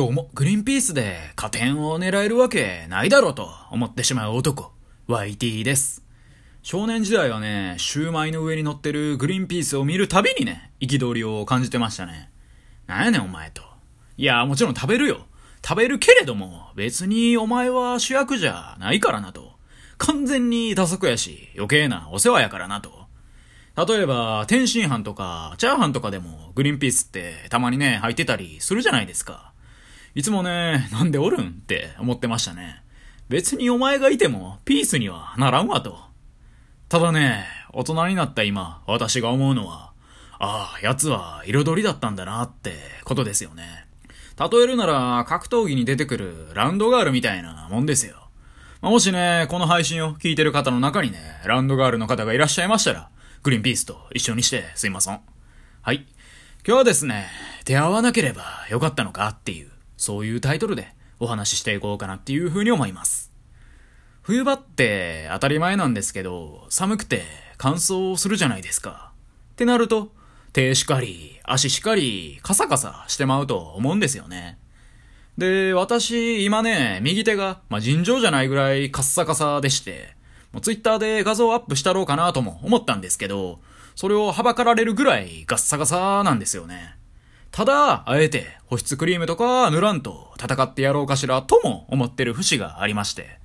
どうも、グリーンピースで加点を狙えるわけないだろうと思ってしまう男、YT です。少年時代はね、シューマイの上に乗ってるグリーンピースを見るたびにね、憤りを感じてましたね。なんやねんお前と。いや、もちろん食べるよ。食べるけれども、別にお前は主役じゃないからなと。完全に打足やし、余計なお世話やからなと。例えば、天津飯とか、チャーハンとかでも、グリーンピースってたまにね、入ってたりするじゃないですか。いつもね、なんでおるん？って思ってましたね。別にお前がいてもピースにはならんわと。ただね、大人になった今、私が思うのは、ああ、奴は彩りだったんだなってことですよね。例えるなら、格闘技に出てくるランドガールみたいなもんですよ。もしね、この配信を聞いてる方の中にね、ランドガールの方がいらっしゃいましたら、グリーンピースと一緒にしてすいません。はい。今日はですね、出会わなければよかったのかっていう、そういうタイトルでお話ししていこうかなっていう風に思います。冬場って当たり前なんですけど、寒くて乾燥するじゃないですか。ってなると、手しかり、足しかり、カサカサしてまうと思うんですよね。で、私、今ね、右手が、まあ、尋常じゃないぐらいカッサカサでして、もうツイッターで画像アップしたろうかなとも思ったんですけど、それをはばかられるぐらいガッサガサなんですよね。ただ、あえて保湿クリームとか塗らんと戦ってやろうかしらとも思ってる節がありまして。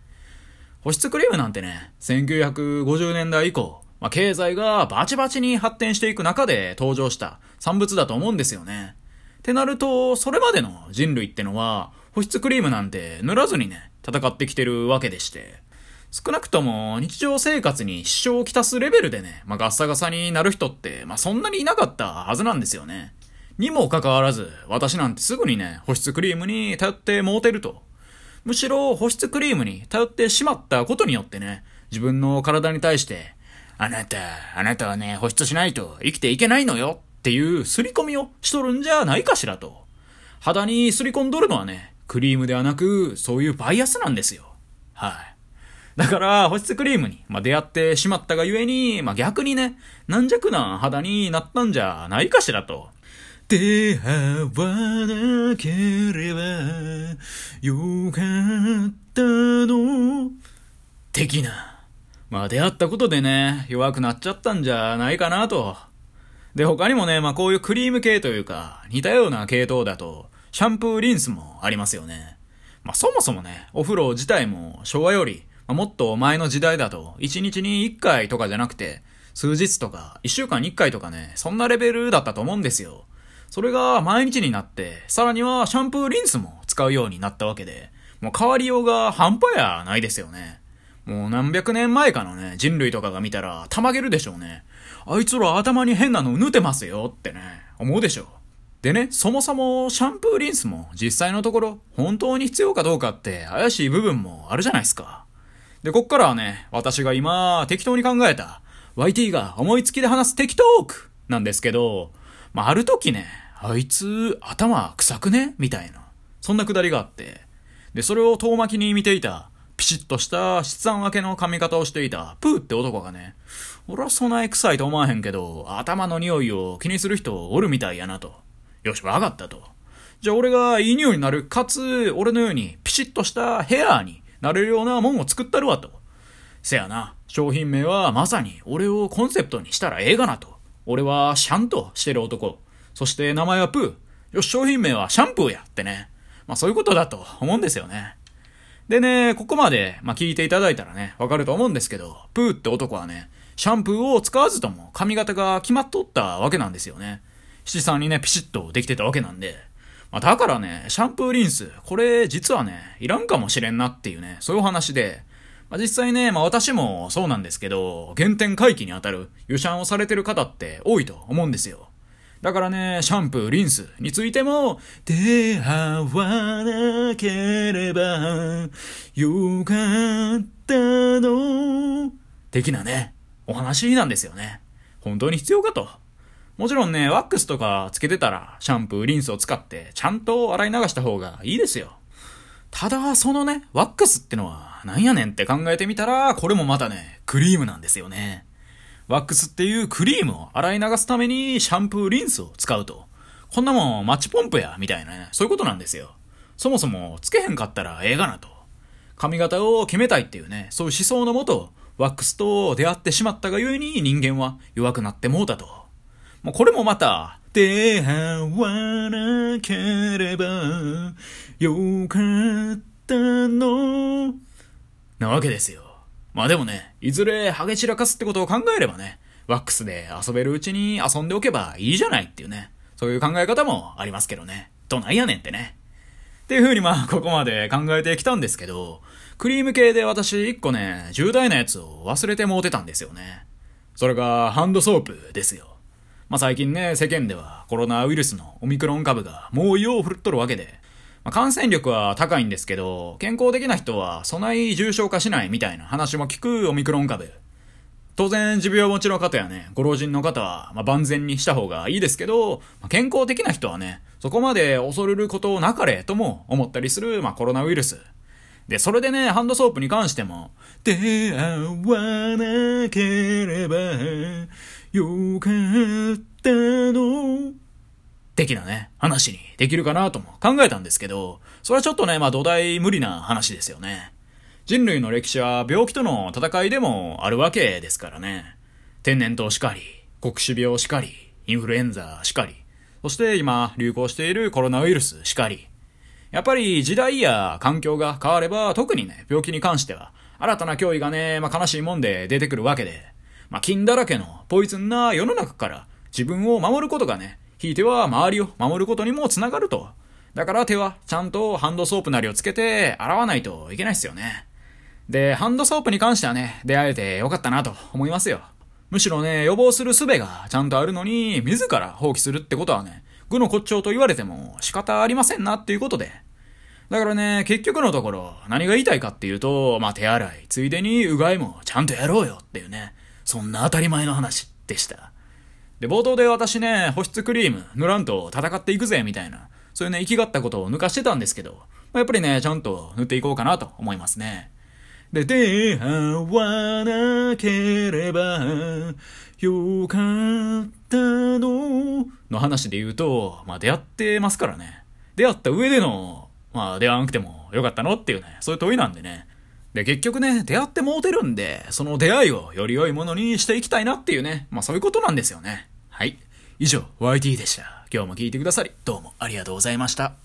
保湿クリームなんてね、1950年代以降、まあ、経済がバチバチに発展していく中で登場した産物だと思うんですよね。ってなると、それまでの人類ってのは、保湿クリームなんて塗らずにね、戦ってきてるわけでして。少なくとも日常生活に支障をきたすレベルでね、まあ、ガッサガサになる人って、まあ、そんなにいなかったはずなんですよね。にもかかわらず、私なんてすぐにね、保湿クリームに頼ってもうてると。むしろ保湿クリームに頼ってしまったことによってね、自分の体に対して、あなた、あなたはね、保湿しないと生きていけないのよっていう刷り込みをしとるんじゃないかしらと。肌に刷り込んどるのはね、クリームではなく、そういうバイアスなんですよ。はい。だから、保湿クリームに、まあ、出会ってしまったがゆえに、まあ、逆にね、軟弱な肌になったんじゃないかしらと。出会わなければよかったの。的な。まあ出会ったことでね、弱くなっちゃったんじゃないかなと。で、他にもね、まあこういうクリーム系というか、似たような系統だと、シャンプーリンスもありますよね。まあそもそもね、お風呂自体も昭和より、まあ、もっと前の時代だと、1日に1回とかじゃなくて、数日とか、1週間に1回とかね、そんなレベルだったと思うんですよ。それが毎日になって、さらにはシャンプーリンスも使うようになったわけで、もう変わりようが半端やないですよね。もう何百年前かのね、人類とかが見たら、たまげるでしょうね。あいつら頭に変なの縫ってますよってね、思うでしょ。でね、そもそもシャンプーリンスも実際のところ本当に必要かどうかって怪しい部分もあるじゃないですか。で、こっからはね、私が今適当に考えた YT が思いつきで話す適当ークなんですけど、まあ、ある時ね、あいつ、頭臭くね？みたいな。そんなくだりがあって。で、それを遠巻きに見ていた、ピシッとした質案分けの髪型をしていた、プーって男がね、俺はそない臭いと思わへんけど、頭の匂いを気にする人おるみたいやなと。よし、わかったと。じゃあ俺がいい匂いになる、かつ、俺のようにピシッとしたヘアーになれるようなもんを作ったるわと。せやな、商品名はまさに俺をコンセプトにしたらええがなと。俺はシャンとしてる男。そして名前はプー。よし、商品名はシャンプーやってね。まあそういうことだと思うんですよね。でね、ここまで、まあ聞いていただいたらね、わかると思うんですけど、プーって男はね、シャンプーを使わずとも髪型が決まっとったわけなんですよね。七三にね、ピシッとできてたわけなんで。まあだからね、シャンプーリンス、これ実はね、いらんかもしれんなっていうね、そういう話で、まあ、実際ね、まあ私もそうなんですけど、原点回帰にあたる、油シャンをされてる方って多いと思うんですよ。だからね、シャンプー、リンスについても、出会わなければよかったの、的なね、お話なんですよね。本当に必要かと。もちろんね、ワックスとかつけてたら、シャンプー、リンスを使って、ちゃんと洗い流した方がいいですよ。ただ、そのね、ワックスってのは、なんやねんって考えてみたら、これもまたね、クリームなんですよね。ワックスっていうクリームを洗い流すためにシャンプーリンスを使うと。こんなもんマッチポンプや、みたいなね、そういうことなんですよ。そもそもつけへんかったらええがなと。髪型を決めたいっていうね、そういう思想のもと、ワックスと出会ってしまったがゆえに人間は弱くなってもうたと。もうこれもまた、出会わなければよかったの、なわけですよ。まあでもね、いずれハゲ散らかすってことを考えればね、ワックスで遊べるうちに遊んでおけばいいじゃないっていうね、そういう考え方もありますけどね。どないやねんってね。っていう風にまあ、ここまで考えてきたんですけど、クリーム系で私一個ね、重大なやつを忘れてもうてたんですよね。それが、ハンドソープですよ。まあ最近ね、世間ではコロナウイルスのオミクロン株がもうよう振るっとるわけで、まあ、感染力は高いんですけど、健康的な人はそない重症化しないみたいな話も聞くオミクロン株。当然、持病持ちの方やね、ご老人の方は、まあ、万全にした方がいいですけど、まあ、健康的な人はね、そこまで恐れることなかれとも思ったりする、まあ、コロナウイルス。で、それでね、ハンドソープに関しても、出会わなければよかったの的なね、話にできるかなとも考えたんですけど、それはちょっとね、まあ土台無理な話ですよね。人類の歴史は病気との戦いでもあるわけですからね。天然痘しかり、黒死病しかり、インフルエンザしかり、そして今流行しているコロナウイルスしかり。やっぱり時代や環境が変われば特にね、病気に関しては新たな脅威がね、まあ悲しいもんで出てくるわけで、まあ菌だらけのポイズンな世の中から自分を守ることがね、ひいては周りを守ることにもつながると。だから手はちゃんとハンドソープなりをつけて洗わないといけないっすよね。で、ハンドソープに関してはね、出会えてよかったなと思いますよ。むしろね、予防する術がちゃんとあるのに、自ら放棄するってことはね、愚の骨頂と言われても仕方ありませんなっていうことで。だからね、結局のところ、何が言いたいかっていうと、まあ、手洗い、ついでにうがいもちゃんとやろうよっていうね、そんな当たり前の話でした。で、冒頭で私ね、保湿クリーム塗らんと戦っていくぜ、みたいな、そういうね、生きがったことを抜かしてたんですけど、ま、やっぱりね、ちゃんと塗っていこうかなと思いますね。で、出会わなければよかったの？の話で言うと、まあ出会ってますからね。出会った上での、まあ出会わなくてもよかったの？っていうね、そういう問いなんでね。で、結局ね、出会ってもうてるんで、その出会いをより良いものにしていきたいなっていうね、まあそういうことなんですよね。はい。以上、YT でした。今日も聞いてくださり、どうもありがとうございました。